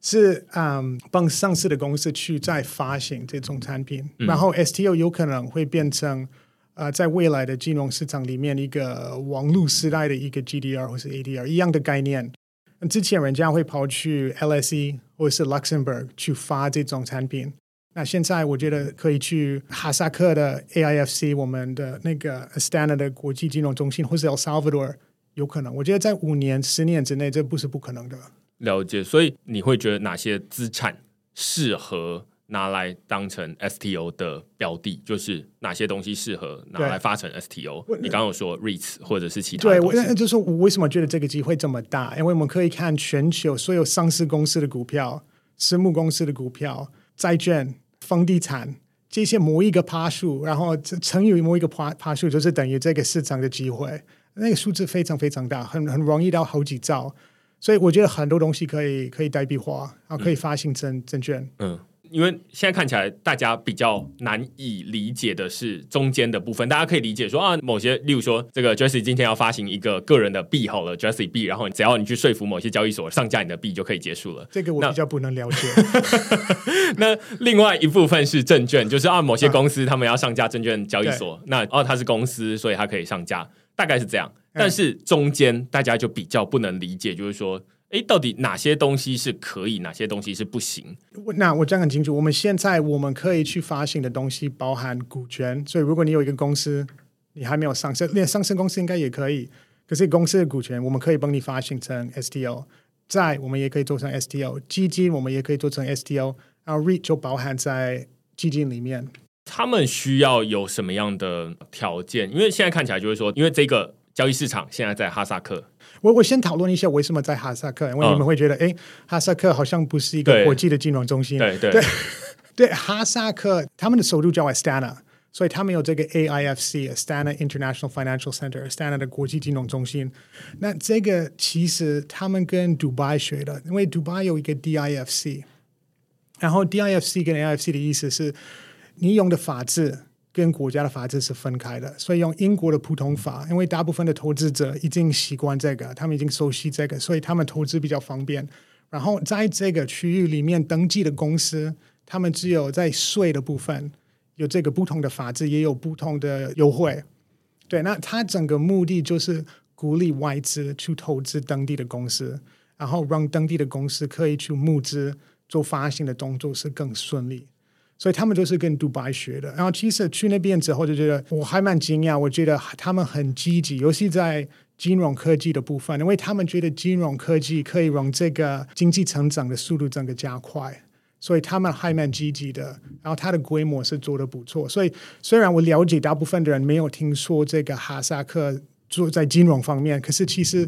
是嗯，帮上市的公司去再发行这种产品，嗯、然后 STO 有可能会变成呃，在未来的金融市场里面一个网络时代的一个 GDR 或是 ADR 一样的概念。之前人家会跑去 LSE 或者是 Luxembourg 去发这种产品。那现在我觉得可以去哈萨克的 AIFC，我们的那个 Astana 的国际金融中心，或是 El Salvador，有可能。我觉得在五年、十年之内，这不是不可能的。了解，所以你会觉得哪些资产适合拿来当成 STO 的标的？就是哪些东西适合拿来发成 STO？你刚刚有说 REITs 或者是其他的？对，我就是我为什么觉得这个机会这么大？因为我们可以看全球所有上市公司的股票、私募公司的股票。债券、房地产这些某一个趴数，然后乘以某一个趴趴数，就是等于这个市场的机会。那个数字非常非常大，很很容易到好几兆，所以我觉得很多东西可以可以代币化，然后可以发行证证券。嗯。嗯因为现在看起来，大家比较难以理解的是中间的部分。大家可以理解说啊，某些，例如说，这个 Jesse 今天要发行一个个人的币好了，Jesse 币，然后只要你去说服某些交易所上架你的币，就可以结束了。这个我比较不能了解。那，那另外一部分是证券，就是啊，某些公司他们要上架证券交易所，啊、那哦，它是公司，所以它可以上架，大概是这样。但是中间大家就比较不能理解，就是说。哎，到底哪些东西是可以，哪些东西是不行？那我讲很清楚。我们现在我们可以去发行的东西包含股权，所以如果你有一个公司，你还没有上市，连上市公司应该也可以。可是公司的股权，我们可以帮你发行成 STO，债我们也可以做成 STO，基金我们也可以做成 STO，然后 REIT 就包含在基金里面。他们需要有什么样的条件？因为现在看起来就是说，因为这个交易市场现在在哈萨克。我我先讨论一下为什么在哈萨克，因为你们会觉得，哎、嗯，哈萨克好像不是一个国际的金融中心。对对对，[laughs] 对，哈萨克他们的首都叫 Astana，所以他们有这个 AIFC，Astana International Financial Center，Astana 的国际金融中心。那这个其实他们跟杜拜学的，因为杜拜有一个 DIFC，然后 DIFC 跟 AIFC 的意思是，你用的法制。跟国家的法制是分开的，所以用英国的普通法，因为大部分的投资者已经习惯这个，他们已经熟悉这个，所以他们投资比较方便。然后在这个区域里面登记的公司，他们只有在税的部分有这个不同的法制，也有不同的优惠。对，那它整个目的就是鼓励外资去投资当地的公司，然后让当地的公司可以去募资做发行的动作是更顺利。所以他们就是跟杜拜学的，然后其实去那边之后就觉得我还蛮惊讶，我觉得他们很积极，尤其在金融科技的部分，因为他们觉得金融科技可以让这个经济成长的速度整个加快，所以他们还蛮积极的。然后它的规模是做得不错，所以虽然我了解大部分的人没有听说这个哈萨克做在金融方面，可是其实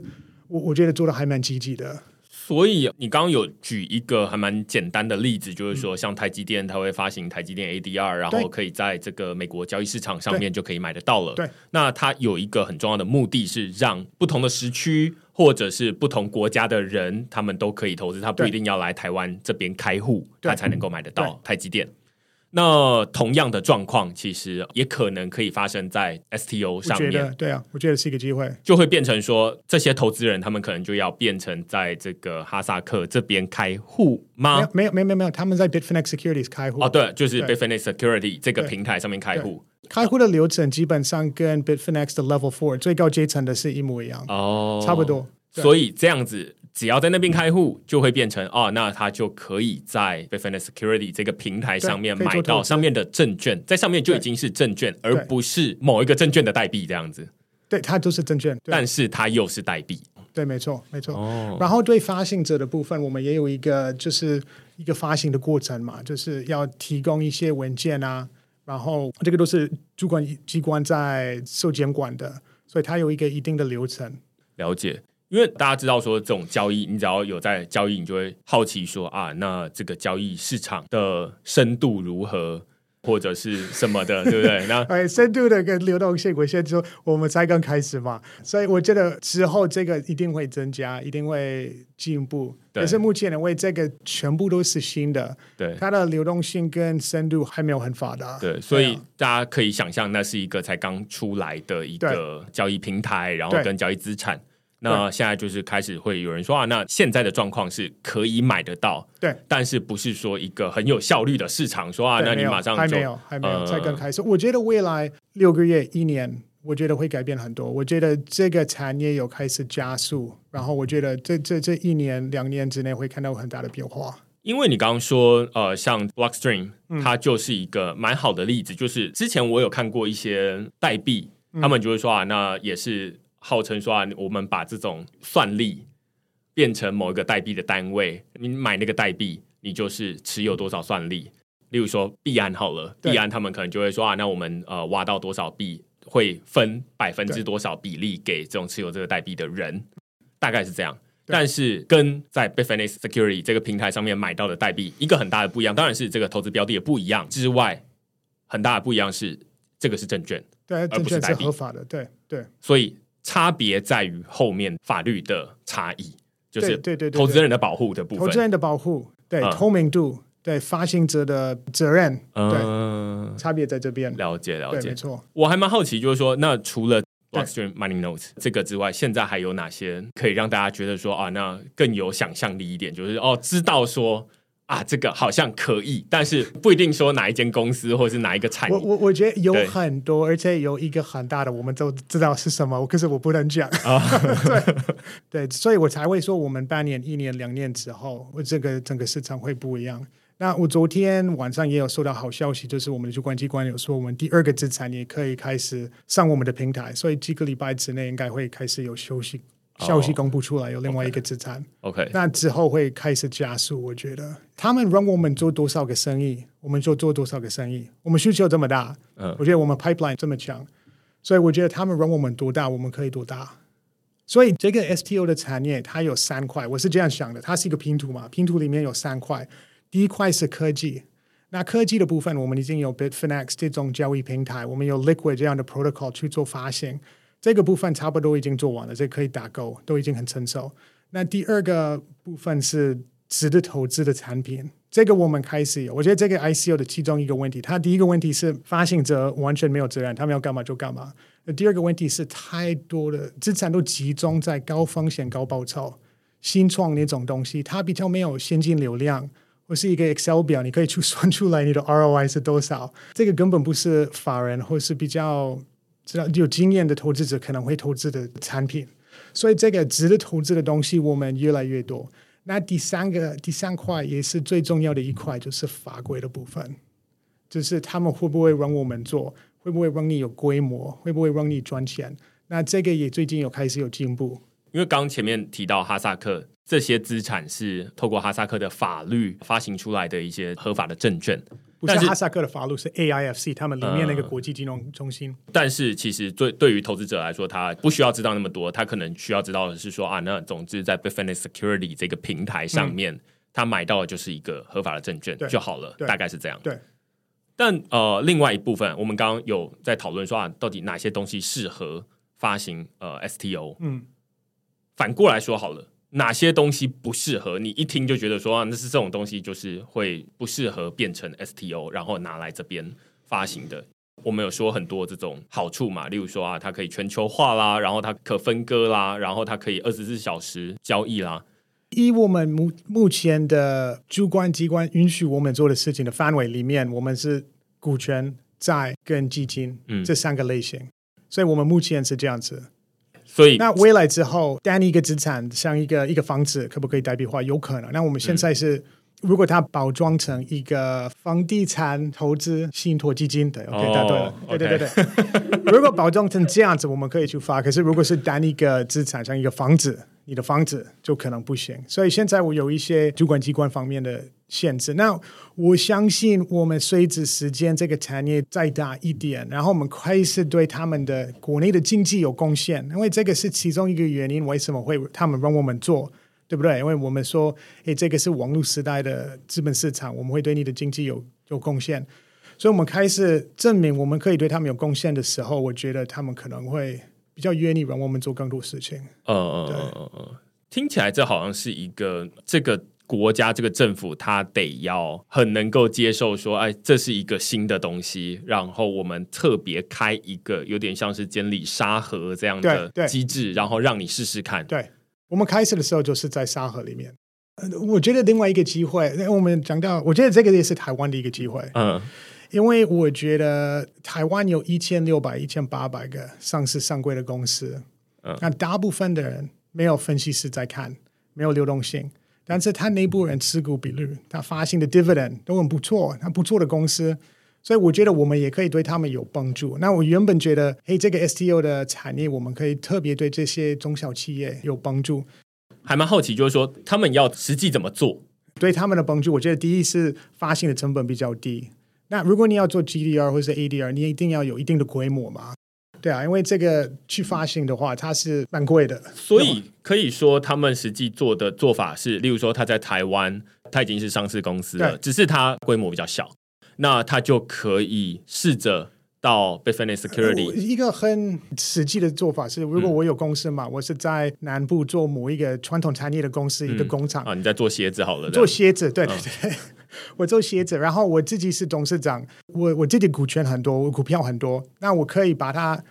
我我觉得做得还蛮积极的。所以你刚刚有举一个还蛮简单的例子，就是说像台积电，它会发行台积电 ADR，然后可以在这个美国交易市场上面就可以买得到了。对，那它有一个很重要的目的是让不同的时区或者是不同国家的人，他们都可以投资，他不一定要来台湾这边开户，他才能够买得到台积电。那同样的状况，其实也可能可以发生在 STO 上面。对啊，我觉得是一个机会，就会变成说，这些投资人他们可能就要变成在这个哈萨克这边开户吗？没有，没有，没有，没有，他们在 Bitfinex Securities 开户。哦，对，就是 Bitfinex Security 这个平台上面开户。开户的流程基本上跟 Bitfinex 的 Level Four 最高阶层的是一模一样。哦，差不多。所以这样子。只要在那边开户，就会变成哦，那他就可以在 Bitfinex Security 这个平台上面买到上面的证券，在上面就已经是证券，而不是某一个证券的代币这样子。对，它就是证券，但是它又是代币。对，没错，没错。哦。然后对发行者的部分，我们也有一个，就是一个发行的过程嘛，就是要提供一些文件啊，然后这个都是主管机关在受监管的，所以它有一个一定的流程。了解。因为大家知道说，这种交易，你只要有在交易，你就会好奇说啊，那这个交易市场的深度如何？或者是什么的，对不对？[laughs] 那哎，深度的跟流动性，我现在说我们才刚开始嘛，所以我觉得之后这个一定会增加，一定会进步。可是目前因为这个全部都是新的，对它的流动性跟深度还没有很发达，对，所以大家可以想象，那是一个才刚出来的一个交易平台，然后跟交易资产。那现在就是开始会有人说啊，那现在的状况是可以买得到，对，但是不是说一个很有效率的市场？说啊，那你马上还没有，还没有，才刚开始。我觉得未来六个月、一年，我觉得会改变很多。我觉得这个产业有开始加速，然后我觉得这这这一年、两年之内会看到很大的变化。因为你刚刚说，呃，像 Blockstream，它就是一个蛮好的例子。就是之前我有看过一些代币，他们就会说啊，那也是。号称说啊，我们把这种算力变成某一个代币的单位，你买那个代币，你就是持有多少算力。例如说币安好了，币安他们可能就会说啊，那我们呃挖到多少币，会分百分之多少比例给这种持有这个代币的人，大概是这样。但是跟在 Bitfinex Security 这个平台上面买到的代币，一个很大的不一样，当然是这个投资标的也不一样之外，很大的不一样是这个是证券，对，而不是代币，合法的，对对，所以。差别在于后面法律的差异，就是对对对投资人的保护的部分，投资人的保护，对透明度，对发行者的责任，对差别在这边。了解了解，没错。我还蛮好奇，就是说，那除了 Blockstream Mining Notes 这个之外，现在还有哪些可以让大家觉得说啊，那更有想象力一点，就是哦，知道说。啊，这个好像可以，但是不一定说哪一间公司或者是哪一个产业。我我我觉得有很多，而且有一个很大的，我们都知道是什么，可是我不能讲。Oh. [laughs] 对对，所以我才会说，我们半年、一年、两年之后，我这个整个市场会不一样。那我昨天晚上也有收到好消息，就是我们的主管机关有说，我们第二个资产也可以开始上我们的平台，所以几个礼拜之内应该会开始有休息。消息公布出来，有另外一个资产。OK，那之后会开始加速。我觉得他们让我们做多少个生意，我们就做多少个生意。我们需求这么大，嗯，我觉得我们 pipeline 这么强，所以我觉得他们让我们多大，我们可以多大。所以这个 STO 的产业它有三块，我是这样想的，它是一个拼图嘛，拼图里面有三块。第一块是科技，那科技的部分我们已经有 Bitfinex 这种交易平台，我们有 Liquid 这样的 protocol 去做发行。这个部分差不多已经做完了，这、可以打勾，都已经很成熟。那第二个部分是值得投资的产品，这个我们开始有。我觉得这个 ICO 的其中一个问题，它第一个问题是发行者完全没有责任，他们要干嘛就干嘛。第二个问题是太多的资产都集中在高风险高报酬、新创那种东西，它比较没有现金流量，或是一个 Excel 表，你可以去算出来你的 ROI 是多少。这个根本不是法人或是比较。知道有经验的投资者可能会投资的产品，所以这个值得投资的东西我们越来越多。那第三个第三块也是最重要的一块，就是法规的部分，就是他们会不会让我们做，会不会让你有规模，会不会让你赚钱？那这个也最近有开始有进步。因为刚前面提到哈萨克这些资产是透过哈萨克的法律发行出来的一些合法的证券。不是哈萨克的法律，是 AIFC 他们里面那个国际金融中心。嗯、但是其实对对于投资者来说，他不需要知道那么多，他可能需要知道的是说啊，那总之在 Bitfinex Security 这个平台上面，嗯、他买到的就是一个合法的证券就好了，大概是这样。对。但呃，另外一部分，我们刚刚有在讨论说啊，到底哪些东西适合发行呃 STO？嗯，反过来说好了。哪些东西不适合？你一听就觉得说啊，那是这种东西，就是会不适合变成 STO，然后拿来这边发行的。我们有说很多这种好处嘛，例如说啊，它可以全球化啦，然后它可分割啦，然后它可以二十四小时交易啦。以我们目目前的主管机关允许我们做的事情的范围里面，我们是股权、债跟基金，嗯，这三个类型，所以我们目前是这样子。所以，那未来之后，单一个资产像一个一个房子，可不可以代币化？有可能。那我们现在是，嗯、如果它包装成一个房地产投资信托基金，对，OK，答对了，对对对对。[laughs] 如果包装成这样子，我们可以去发。可是如果是单一个资产，像一个房子，你的房子就可能不行。所以现在我有一些主管机关方面的。限制。那我相信，我们随着时间这个产业再大一点，然后我们开始对他们的国内的经济有贡献，因为这个是其中一个原因，为什么会他们让我们做，对不对？因为我们说，诶，这个是网络时代的资本市场，我们会对你的经济有有贡献。所以我们开始证明我们可以对他们有贡献的时候，我觉得他们可能会比较愿意让我们做更多事情。嗯嗯嗯嗯嗯，听起来这好像是一个这个。国家这个政府，他得要很能够接受说，哎，这是一个新的东西，然后我们特别开一个有点像是监理沙盒这样的机制，然后让你试试看。对，我们开始的时候就是在沙盒里面。我觉得另外一个机会，我们讲到，我觉得这个也是台湾的一个机会。嗯，因为我觉得台湾有一千六百、一千八百个上市上柜的公司，嗯，那大部分的人没有分析师在看，没有流动性。但是他内部人持股比率，他发行的 dividend 都很不错，他不错的公司，所以我觉得我们也可以对他们有帮助。那我原本觉得，嘿，这个 STO 的产业，我们可以特别对这些中小企业有帮助。还蛮好奇，就是说他们要实际怎么做？对他们的帮助，我觉得第一是发行的成本比较低。那如果你要做 GDR 或者是 ADR，你一定要有一定的规模嘛。对啊，因为这个去发行的话，它是蛮贵的，所以可以说他们实际做的做法是，例如说他在台湾，他已经是上市公司了，只是他规模比较小，那他就可以试着到 Bitfinex Security。呃，一个很实际的做法是，如果我有公司嘛，嗯、我是在南部做某一个传统产业的公司，嗯、一个工厂啊，你在做鞋子好了，做鞋子，对对对。嗯我做鞋子，然后我自己是董事长，我我自己股权很多，我股票很多，那我可以把它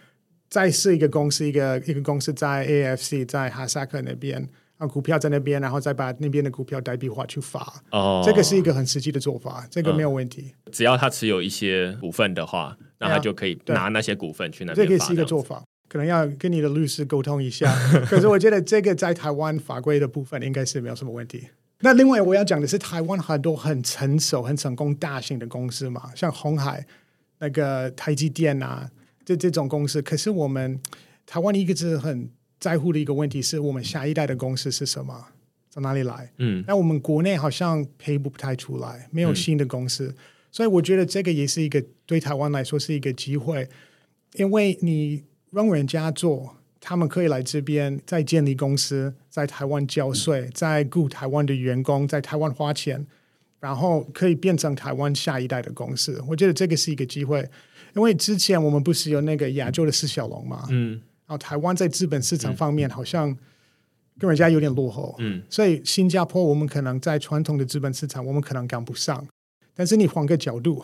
再设一个公司，一个一个公司在 AFC，在哈萨克那边，啊，股票在那边，然后再把那边的股票代币化去发。哦，这个是一个很实际的做法，这个没有问题。嗯、只要他持有一些股份的话，那他就可以拿那些股份去那。这个是一个做法，可能要跟你的律师沟通一下。[laughs] 可是我觉得这个在台湾法规的部分应该是没有什么问题。那另外我要讲的是，台湾很多很成熟、很成功、大型的公司嘛，像鸿海、那个台积电啊，这这种公司。可是我们台湾一个是很在乎的一个问题，是我们下一代的公司是什么，从哪里来？嗯，那我们国内好像配不太出来，没有新的公司，嗯，所以我觉得这个也是一个对台湾来说是一个机会，因为你让人家做。他们可以来这边，再建立公司，在台湾交税，在雇台湾的员工，在台湾花钱，然后可以变成台湾下一代的公司。我觉得这个是一个机会，因为之前我们不是有那个亚洲的四小龙嘛，嗯，然后台湾在资本市场方面好像跟人家有点落后，嗯，所以新加坡我们可能在传统的资本市场我们可能赶不上，但是你换个角度，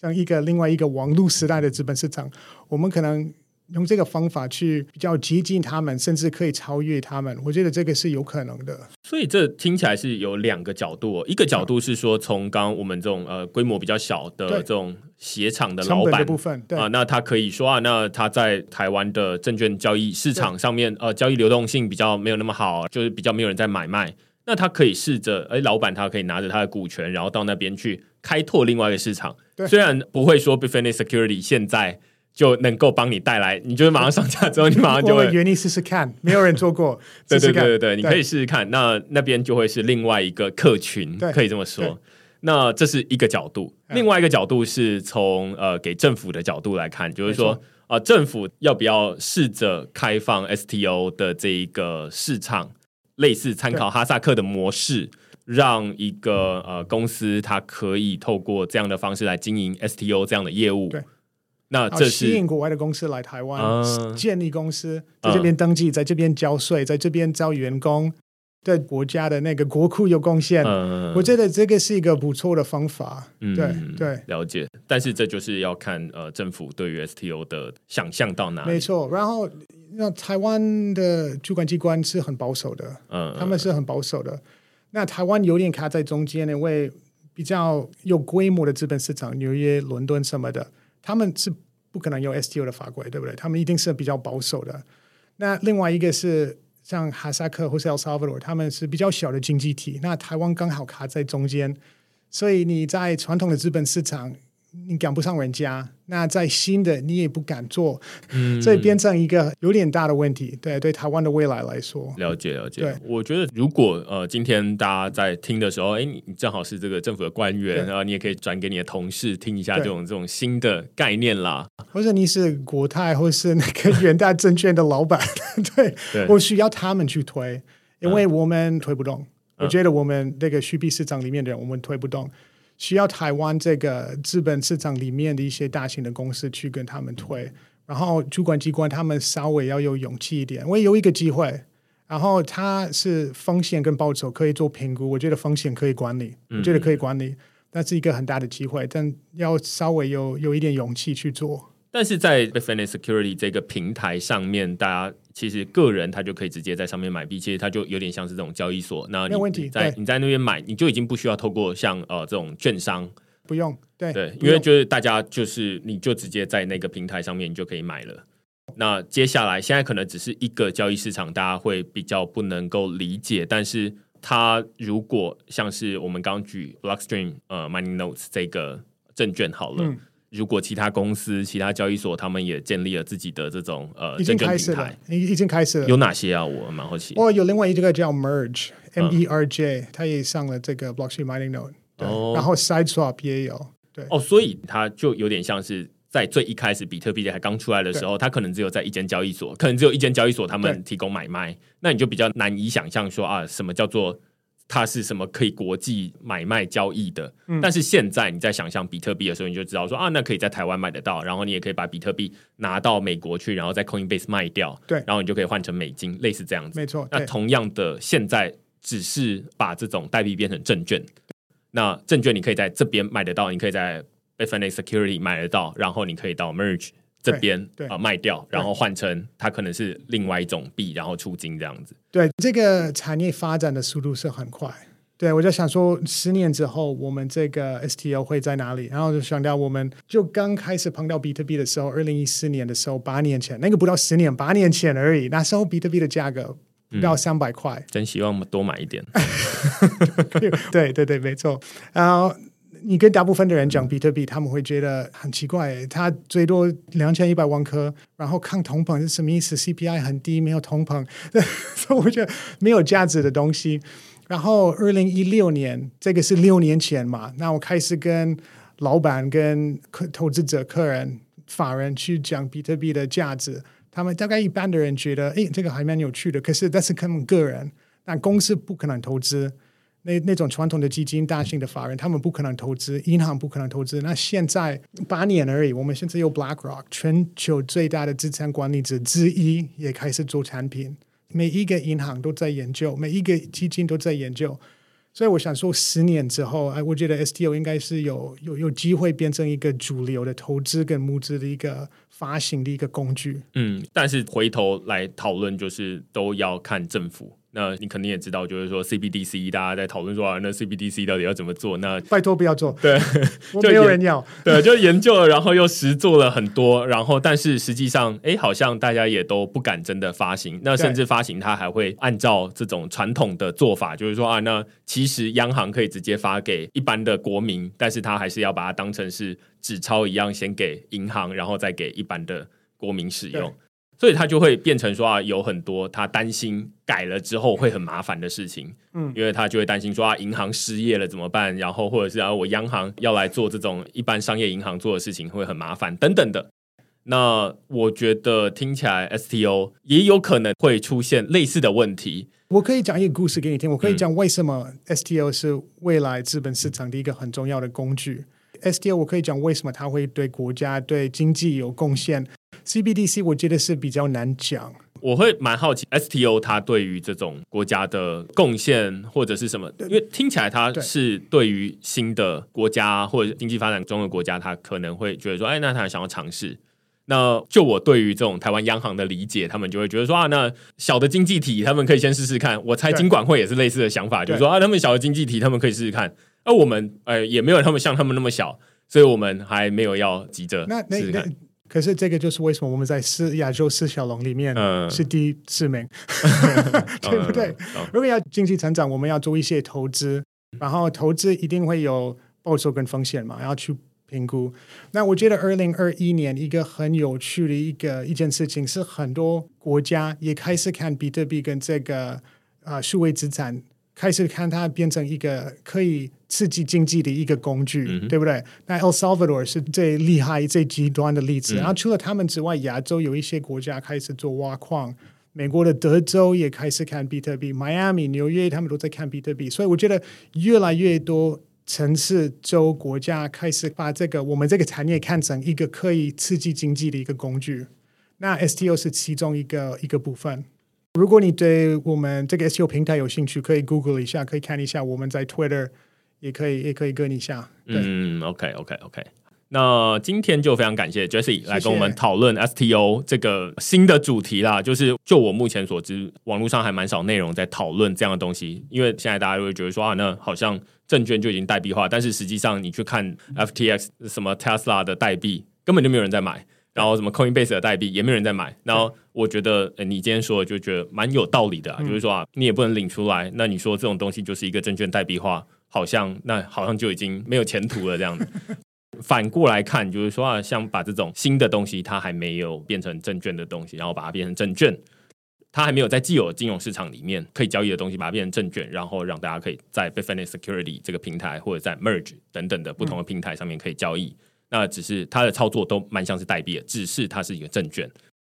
像一个另外一个网络时代的资本市场，我们可能。用这个方法去比较接近他们，甚至可以超越他们，我觉得这个是有可能的。所以这听起来是有两个角度哦，一个角度是说，从刚刚我们这种呃规模比较小的这种鞋厂的老板部分啊，那他可以说啊，那他在台湾的证券交易市场上面呃交易流动性比较没有那么好，就是比较没有人在买卖，那他可以试着哎，老板他可以拿着他的股权，然后到那边去开拓另外一个市场。虽然不会说 Bitfinex Security 现在。就能够帮你带来，你就是马上上架之后，你马上就会 [laughs] 愿意试试看，没有人做过，[laughs] 对对对对对，你可以试试看，那那边就会是另外一个客群，可以这么说。那这是一个角度，另外一个角度是从呃给政府的角度来看，就是说啊、呃，政府要不要试着开放 STO 的这一个市场，类似参考哈萨克的模式，让一个呃公司它可以透过这样的方式来经营 STO 这样的业务。那这是吸引国外的公司来台湾、嗯、建立公司，在这边登记，在这边交税，在这边招员工，对国家的那个国库有贡献。嗯、我觉得这个是一个不错的方法。嗯、对对，了解。但是这就是要看呃政府对于 STO 的想象到哪里。没错。然后那台湾的主管机关是很保守的，嗯，他们是很保守的。那台湾有点卡在中间，因为比较有规模的资本市场，纽约、伦敦什么的，他们是。不可能有 STO 的法规，对不对？他们一定是比较保守的。那另外一个是像哈萨克或是 El Salvador，他们是比较小的经济体。那台湾刚好卡在中间，所以你在传统的资本市场。你赶不上人家，那在新的你也不敢做，嗯，所以变成一个有点大的问题。对，对台湾的未来来说，了解了解。对，我觉得如果呃今天大家在听的时候，哎，你正好是这个政府的官员，然后你也可以转给你的同事听一下这种这种新的概念啦。或者你是国泰或是那个元大证券的老板，[laughs] 对，对我需要他们去推，因为我们推不动。嗯，我觉得我们这个虚币市场里面的人，我们推不动。需要台湾这个资本市场里面的一些大型的公司去跟他们推，然后主管机关他们稍微要有勇气一点。我也有一个机会，然后它是风险跟报酬可以做评估，我觉得风险可以管理，我觉得可以管理，那是一个很大的机会，但要稍微有有一点勇气去做。但是在 Bitfinex Security 这个平台上面，大家其实个人他就可以直接在上面买币，其实它就有点像是这种交易所。那你在你在那边买，你就已经不需要透过像呃这种券商，不用对对，因为就是大家就是你就直接在那个平台上面你就可以买了。那接下来现在可能只是一个交易市场，大家会比较不能够理解，但是它如果像是我们刚举 Blockstream 呃 Mining Notes 这个证券好了。嗯如果其他公司、其他交易所，他们也建立了自己的这种呃证券平台，已已经开始了。有哪些啊？我蛮好奇。哦，有另外一个叫 Merge，M E R J，它也上了这个 Blockchain Mining Node。哦。然后 SideSwap 也有。对。哦，所以它就有点像是在最一开始比特币还刚出来的时候，它可能只有在一间交易所，可能只有一间交易所他们提供买卖，那你就比较难以想象说啊，什么叫做。它是什么可以国际买卖交易的？嗯，但是现在你在想象比特币的时候，你就知道说啊，那可以在台湾买得到，然后你也可以把比特币拿到美国去，然后在 Coinbase 卖掉，对，然后你就可以换成美金，类似这样子。没错。那同样的，现在只是把这种代币变成证券，那证券你可以在这边买得到，你可以在 Bitfinex Security 买得到，然后你可以到 Merge。这边啊卖掉，然后换成它可能是另外一种币，然后出金这样子。对，这个产业发展的速度是很快。对，我就想说，十年之后我们这个 STO 会在哪里？然后就想到我们就刚开始碰到比特币的时候，二零一四年的时候，八年前，那个不到十年，八年前而已。那时候比特币的价格不到三百块。嗯，真希望我们多买一点。[laughs] 对对对，没错。然后。你跟大部分的人讲比特币，他们会觉得很奇怪，它最多两千一百万颗，然后抗通膨是什么意思？CPI 很低，没有通膨，[laughs] 所以我觉得没有价值的东西。然后二零一六年，这个是六年前嘛，那我开始跟老板、跟客投资者、客人、法人去讲比特币的价值，他们大概一般的人觉得，哎，这个还蛮有趣的。可是，但是他们个人，那公司不可能投资。那那种传统的基金、大型的法人，他们不可能投资，银行不可能投资。那现在八年而已，我们现在有 BlackRock，全球最大的资产管理者之一，也开始做产品。每一个银行都在研究，每一个基金都在研究。所以我想说，十年之后，哎，我觉得 STO 应该是有有有机会变成一个主流的投资跟募资的一个发行的一个工具。嗯，但是回头来讨论，就是都要看政府。那你肯定也知道，就是说 CBDC，大家在讨论说啊，那 CBDC 到底要怎么做？那拜托不要做，对，[laughs] 就没有人要，对，就研究了，然后又实做了很多，然后但是实际上，哎，好像大家也都不敢真的发行。那甚至发行，它还会按照这种传统的做法，就是说啊，那其实央行可以直接发给一般的国民，但是他还是要把它当成是纸钞一样，先给银行，然后再给一般的国民使用。所以他就会变成说啊，有很多他担心改了之后会很麻烦的事情，嗯，因为他就会担心说啊，银行失业了怎么办？然后或者是啊，我央行要来做这种一般商业银行做的事情会很麻烦等等的。那我觉得听起来 STO 也有可能会出现类似的问题。我可以讲一个故事给你听，我可以讲为什么 STO 是未来资本市场的一个很重要的工具。STO 我可以讲为什么它会对国家对经济有贡献。CBDC 我觉得是比较难讲，我会蛮好奇 STO 它对于这种国家的贡献或者是什么？因为听起来它是对于新的国家或者经济发展中的国家，它可能会觉得说，哎，那他想要尝试。那就我对于这种台湾央行的理解，他们就会觉得说啊，那小的经济体他们可以先试试看。我猜金管会也是类似的想法，就是说啊，他们小的经济体他们可以试试看。而我们呃也没有他们像他们那么小，所以我们还没有要急着试试看。可是这个就是为什么我们在四亚洲四小龙里面是第四名，[laughs] 对不对？如果要经济成长，我们要做一些投资，然后投资一定会有报酬跟风险嘛，要去评估。那我觉得二零二一年一个很有趣的一个一件事情是，很多国家也开始看比特币跟这个啊数位资产。开始看它变成一个可以刺激经济的一个工具，嗯、对不对？那 El Salvador 是最厉害、最极端的例子。嗯、然后除了他们之外，亚洲有一些国家开始做挖矿，美国的德州也开始看比特币，，Miami、纽约他们都在看比特币。所以我觉得越来越多城市、州、国家开始把这个我们这个产业看成一个可以刺激经济的一个工具。那 STO 是其中一个一个部分。如果你对我们这个 STO 平台有兴趣，可以 Google 一下，可以看一下我们在 Twitter，也可以也可以跟一下。嗯，OK OK OK。那今天就非常感谢 Jesse 来跟我们讨论 STO 这个新的主题啦。就是就我目前所知，网络上还蛮少内容在讨论这样的东西。因为现在大家都会觉得说啊，那好像证券就已经代币化，但是实际上你去看 FTX 什么 Tesla 的代币，根本就没有人在买。然后什么 Coinbase 的代币也没有人在买，然后我觉得呃你今天说的就觉得蛮有道理的啊，就是说啊，你也不能领出来，那你说这种东西就是一个证券代币化，好像那好像就已经没有前途了这样子。反过来看，就是说啊，像把这种新的东西，它还没有变成证券的东西，然后把它变成证券，它还没有在既有的金融市场里面可以交易的东西，把它变成证券，然后让大家可以在 Bitfinex Security 这个平台或者在 Merge 等等的不同的平台上面可以交易。那只是它的操作都蛮像是代币的，只是它是一个证券。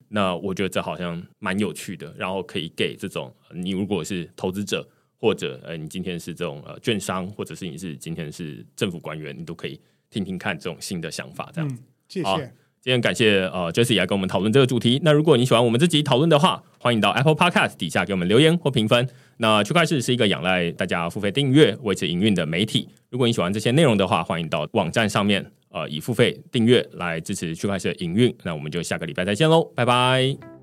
那我觉得这好像蛮有趣的，然后可以给这种你如果是投资者，或者呃你今天是这种呃券商，或者是你是今天是政府官员，你都可以听听看这种新的想法。这样，嗯，谢谢。今天感谢呃 Jesse 来跟我们讨论这个主题。那如果你喜欢我们这集讨论的话，欢迎到 Apple Podcast 底下给我们留言或评分。那区块市是一个仰赖大家付费订阅维持营运的媒体。如果你喜欢这些内容的话，欢迎到网站上面呃以付费订阅来支持区块市的营运。那我们就下个礼拜再见喽，拜拜。